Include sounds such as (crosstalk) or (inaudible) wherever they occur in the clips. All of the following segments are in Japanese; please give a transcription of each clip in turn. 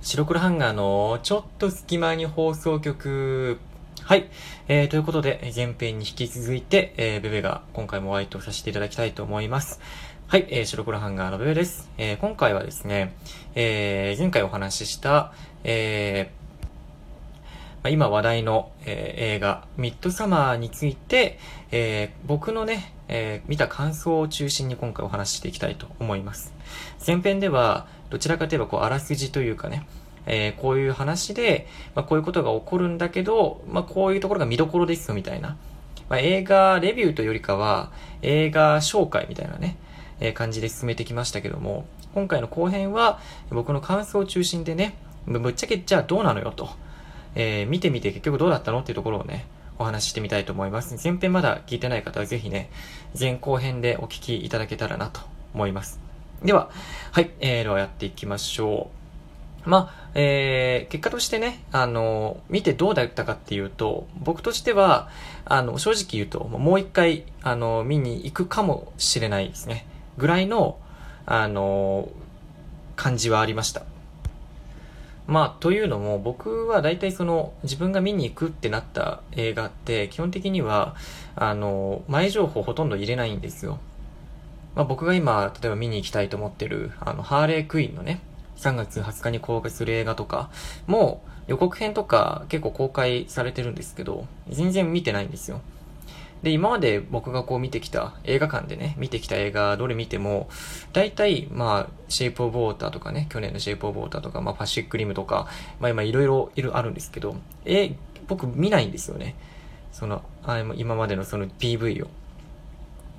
白黒ハンガーのちょっと隙間に放送局。はい。えー、ということで、前編に引き続いて、えー、ベベが今回もお相手をさせていただきたいと思います。はい、えー、白黒ハンガーのベベです。えー、今回はですね、えー、前回お話しした、えー、今話題の、えー、映画、ミッドサマーについて、えー、僕のね、えー、見た感想を中心に今回お話ししていきたいと思います。前編では、どちらかといえばこう、あらすじというかね、えー、こういう話で、まあ、こういうことが起こるんだけど、まあ、こういうところが見どころですよ、みたいな。まあ、映画レビューというよりかは、映画紹介みたいなね、えー、感じで進めてきましたけども、今回の後編は、僕の感想を中心でね、ぶっちゃけじゃあどうなのよと、えー、見てみて結局どうだったのっていうところをね、お話ししてみたいと思います。前編まだ聞いてない方はぜひね、前後編でお聞きいただけたらなと思います。では、はい、えー、ではやっていきましょう。まあ、えー、結果としてね、あの、見てどうだったかっていうと、僕としては、あの、正直言うと、もう一回、あの、見に行くかもしれないですね。ぐらいの、あの、感じはありました。まあ、というのも、僕は大体その、自分が見に行くってなった映画って、基本的には、あの、前情報ほとんど入れないんですよ。まあ、僕が今、例えば見に行きたいと思ってる、あの、ハーレークイーンのね、3月20日に公開する映画とかも、予告編とか結構公開されてるんですけど、全然見てないんですよ。で、今まで僕がこう見てきた、映画館でね、見てきた映画、どれ見ても、大体、まあ、シェイプオブウォーターとかね、去年のシェイプオブウォーターとか、まあ、パシックリムとか、まあ今いろいろあるんですけど、え、僕見ないんですよね。その、あ今までのその PV を。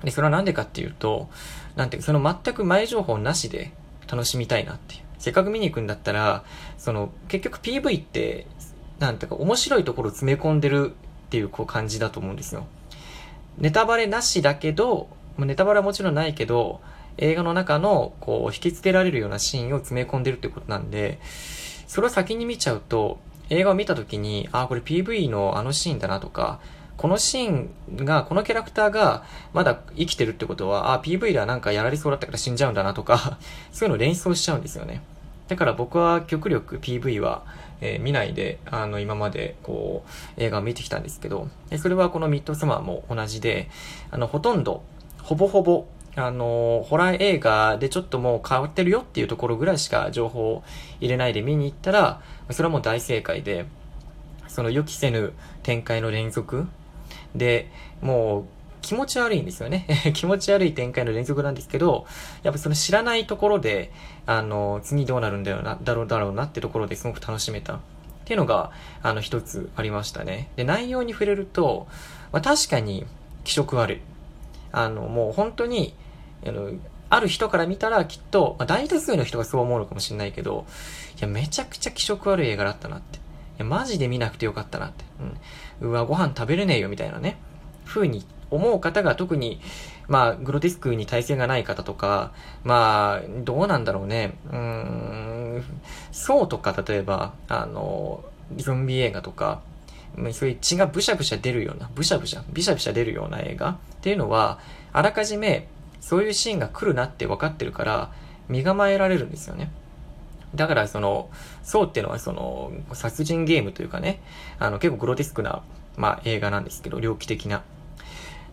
で、それはなんでかっていうと、なんていうその全く前情報なしで楽しみたいなっていう。せっかく見に行くんだったら、その、結局 PV って、なんていうか面白いところを詰め込んでるっていうこう感じだと思うんですよ。ネタバレなしだけど、ネタバレはもちろんないけど、映画の中の、こう、引きつけられるようなシーンを詰め込んでるってことなんで、それを先に見ちゃうと、映画を見た時に、ああ、これ PV のあのシーンだなとか、このシーンが、このキャラクターがまだ生きてるってことは、あ、PV ではなんかやられそうだったから死んじゃうんだなとか (laughs) そういうの連想しちゃうんですよね。だから僕は極力 PV は、えー、見ないで、あの、今まで、こう、映画を見てきたんですけど、それはこのミッドサマーも同じで、あの、ほとんど、ほぼほぼ、あの、ホラー映画でちょっともう変わってるよっていうところぐらいしか情報を入れないで見に行ったら、それはもう大正解で、その予期せぬ展開の連続で、もう、気持ち悪いんですよね。(laughs) 気持ち悪い展開の連続なんですけど、やっぱその知らないところで、あの、次どうなるんだよな、だろうだろうなってところですごく楽しめた。っていうのが、あの、一つありましたね。で、内容に触れると、まあ、確かに気色悪い。あの、もう本当に、あの、ある人から見たらきっと、まあ、大多数の人がそう思うのかもしれないけど、いや、めちゃくちゃ気色悪い映画だったなって。マジで見なくてよかったなって。うん。うわ、ご飯食べれねえよ、みたいなね、風に思う方が特に、まあ、グロテスクに耐性がない方とか、まあ、どうなんだろうね。うん、そうとか、例えば、あの、ゾンビ映画とか、そういう血がブシャブシャ出るような、ブシャブシャ、ビシャビシャ出るような映画っていうのは、あらかじめ、そういうシーンが来るなって分かってるから、身構えられるんですよね。だからその、そうっていうのはその、殺人ゲームというかね、あの結構グロテスクな、まあ映画なんですけど、猟奇的な。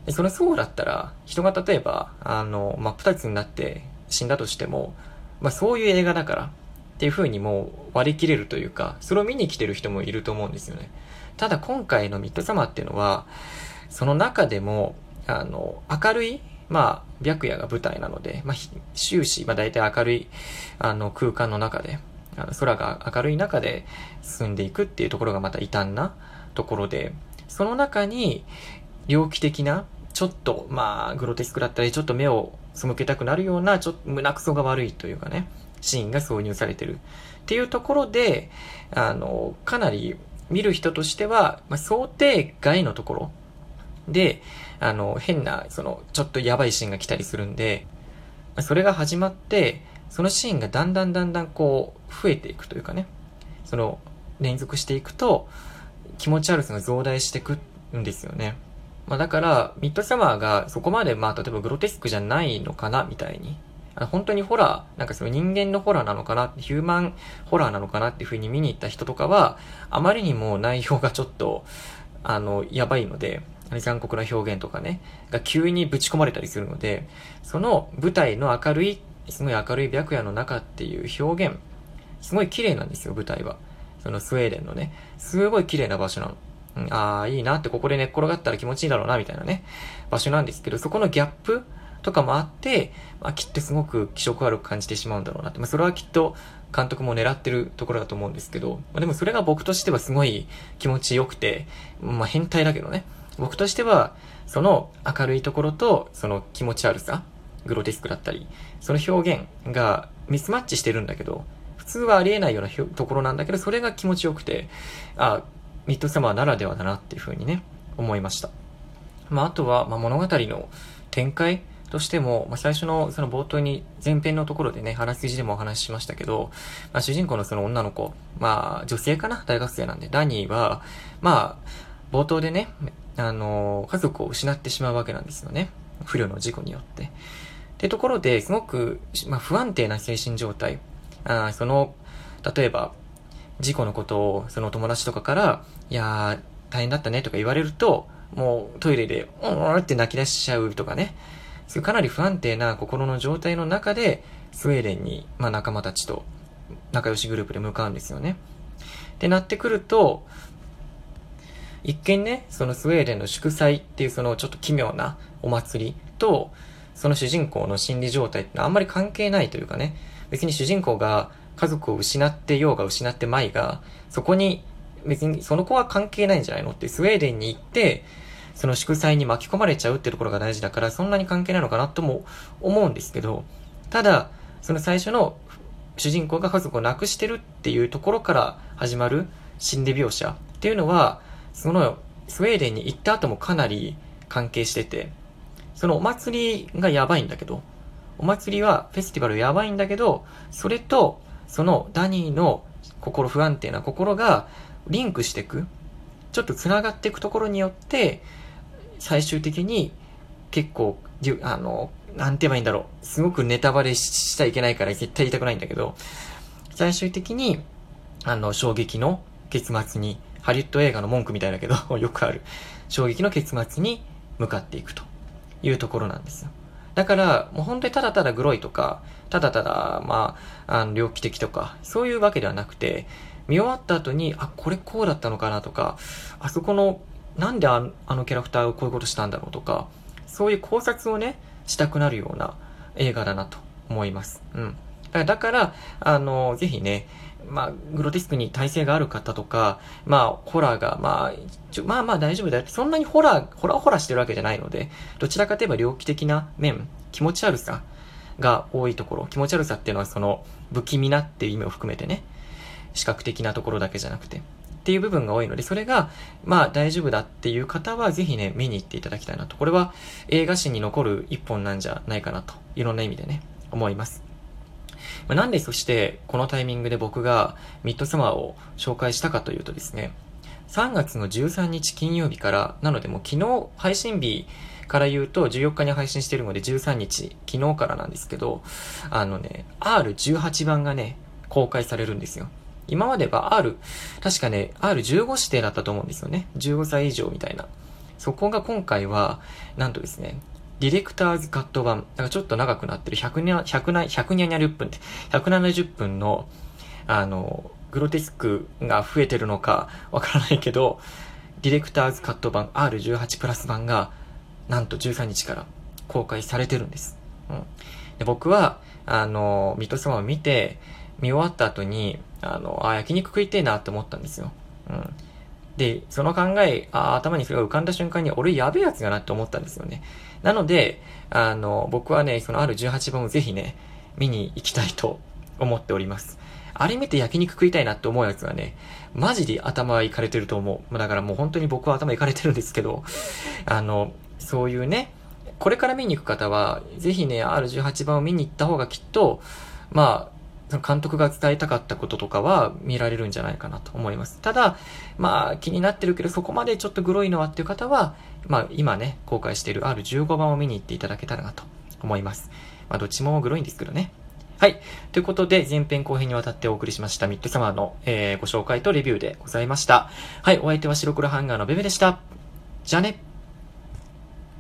でそのそうだったら、人が例えば、あの、真っ二つになって死んだとしても、まあそういう映画だからっていう風にもう割り切れるというか、それを見に来てる人もいると思うんですよね。ただ今回のミッドサマーっていうのは、その中でも、あの、明るいまあ、白夜が舞台なので、まあ、終始、まあ大体明るい、あの、空間の中で、あの空が明るい中で進んでいくっていうところがまた異端なところで、その中に、猟奇的な、ちょっと、まあ、グロテスクだったり、ちょっと目を背けたくなるような、ちょっと胸くそが悪いというかね、シーンが挿入されてる。っていうところで、あの、かなり見る人としては、まあ、想定外のところで、あの、変な、その、ちょっとやばいシーンが来たりするんで、それが始まって、そのシーンがだんだんだんだんこう、増えていくというかね、その、連続していくと、気持ち悪さが増大してくんですよね。まあだから、ミッドサマーがそこまでまあ例えばグロテスクじゃないのかなみたいに本当にホラー、なんかその人間のホラーなのかな、ヒューマンホラーなのかなっていう風に見に行った人とかは、あまりにも内容がちょっと、あの、やばいので、残酷な表現とかね、が急にぶち込まれたりするので、その舞台の明るい、すごい明るい白夜の中っていう表現、すごい綺麗なんですよ、舞台は。そのスウェーデンのね、すごい綺麗な場所なの。うん、ああ、いいなって、ここで寝っ転がったら気持ちいいだろうな、みたいなね、場所なんですけど、そこのギャップとかもあって、まあ、きっとすごく気色悪く感じてしまうんだろうなって。まあ、それはきっと監督も狙ってるところだと思うんですけど、まあ、でもそれが僕としてはすごい気持ちよくて、まあ、変態だけどね。僕としては、その明るいところと、その気持ち悪さ、グロテスクだったり、その表現がミスマッチしてるんだけど、普通はありえないようなところなんだけど、それが気持ちよくて、あ、ミッドサマーならではだなっていうふうにね、思いました。まあ、あとは、まあ、物語の展開としても、まあ、最初のその冒頭に前編のところでね、話すじでもお話ししましたけど、まあ、主人公のその女の子、まあ、女性かな大学生なんで、ダニーは、まあ、冒頭でね、あの、家族を失ってしまうわけなんですよね。不慮の事故によって。ってところで、すごく、まあ、不安定な精神状態。あその、例えば、事故のことを、その友達とかから、いやー、大変だったねとか言われると、もうトイレで、うんって泣き出しちゃうとかね。そういうかなり不安定な心の状態の中で、スウェーデンに、まあ仲間たちと仲良しグループで向かうんですよね。ってなってくると、一見ね、そのスウェーデンの祝祭っていうそのちょっと奇妙なお祭りと、その主人公の心理状態ってのはあんまり関係ないというかね、別に主人公が家族を失ってようが失ってまいが、そこに別にその子は関係ないんじゃないのってスウェーデンに行って、その祝祭に巻き込まれちゃうってところが大事だから、そんなに関係ないのかなとも思うんですけど、ただ、その最初の主人公が家族を亡くしてるっていうところから始まる心理描写っていうのは、そのスウェーデンに行った後もかなり関係してて、そのお祭りがやばいんだけど、お祭りはフェスティバルやばいんだけど、それと、そのダニーの心不安定な心がリンクしていく、ちょっと繋がっていくところによって、最終的に結構、あの、なんて言えばいいんだろう。すごくネタバレしちゃいけないから絶対言いたくないんだけど、最終的に、あの、衝撃の結末に、ハリウッド映画の文句みたいだけど、(laughs) よくある。衝撃の結末に向かっていくというところなんですよ。だから、もう本当にただただグロいとか、ただただ、まあ、あの、猟奇的とか、そういうわけではなくて、見終わった後に、あ、これこうだったのかなとか、あそこの、なんであのキャラクターをこういうことしたんだろうとか、そういう考察をね、したくなるような映画だなと思います。うん。だから、あの、ぜひね、まあ、グロテスクに耐性がある方とか、まあ、ホラーが、まあ、ちょまあまあ大丈夫だよ。そんなにホラー、ホラーホラーしてるわけじゃないので、どちらかといえば猟奇的な面、気持ち悪さが多いところ、気持ち悪さっていうのはその、不気味なっていう意味を含めてね、視覚的なところだけじゃなくて、っていう部分が多いので、それが、まあ大丈夫だっていう方は、ぜひね、見に行っていただきたいなと。これは映画史に残る一本なんじゃないかなと、いろんな意味でね、思います。まあ、なんでそしてこのタイミングで僕がミッドサマーを紹介したかというとですね、3月の13日金曜日から、なのでもう昨日配信日から言うと14日に配信してるので13日、昨日からなんですけど、あのね、R18 番がね、公開されるんですよ。今までは R、確かね、R15 指定だったと思うんですよね。15歳以上みたいな。そこが今回は、なんとですね、ディレクターズカット版。だからちょっと長くなってる100にゃ、100な、100にゃにゃ10分って、170分の、あの、グロテスクが増えてるのかわからないけど、ディレクターズカット版 R18 プラス版が、なんと13日から公開されてるんです。うん。で僕は、あの、ミッドサマーを見て、見終わった後に、あの、あ、焼肉食いてえなって思ったんですよ。うん。で、その考え、あ頭にそれが浮かんだ瞬間に、俺やべえやつだなって思ったんですよね。なので、あの、僕はね、そのある18番をぜひね、見に行きたいと思っております。あれ見て焼肉食いたいなって思うやつはね、マジで頭はいかれてると思う。だからもう本当に僕は頭いかれてるんですけど、あの、そういうね、これから見に行く方は、ぜひね、R18 番を見に行った方がきっと、まあ、監督が伝えたかったこととかは見られるんじゃないかなと思います。ただ、まあ気になってるけどそこまでちょっとグロいのはっていう方は、まあ今ね、公開している R15 番を見に行っていただけたらなと思います。まあ、どっちもグロいんですけどね。はい。ということで、前編後編にわたってお送りしましたミッドサマーの、えー、ご紹介とレビューでございました。はい。お相手は白黒ハンガーのベベでした。じゃあね。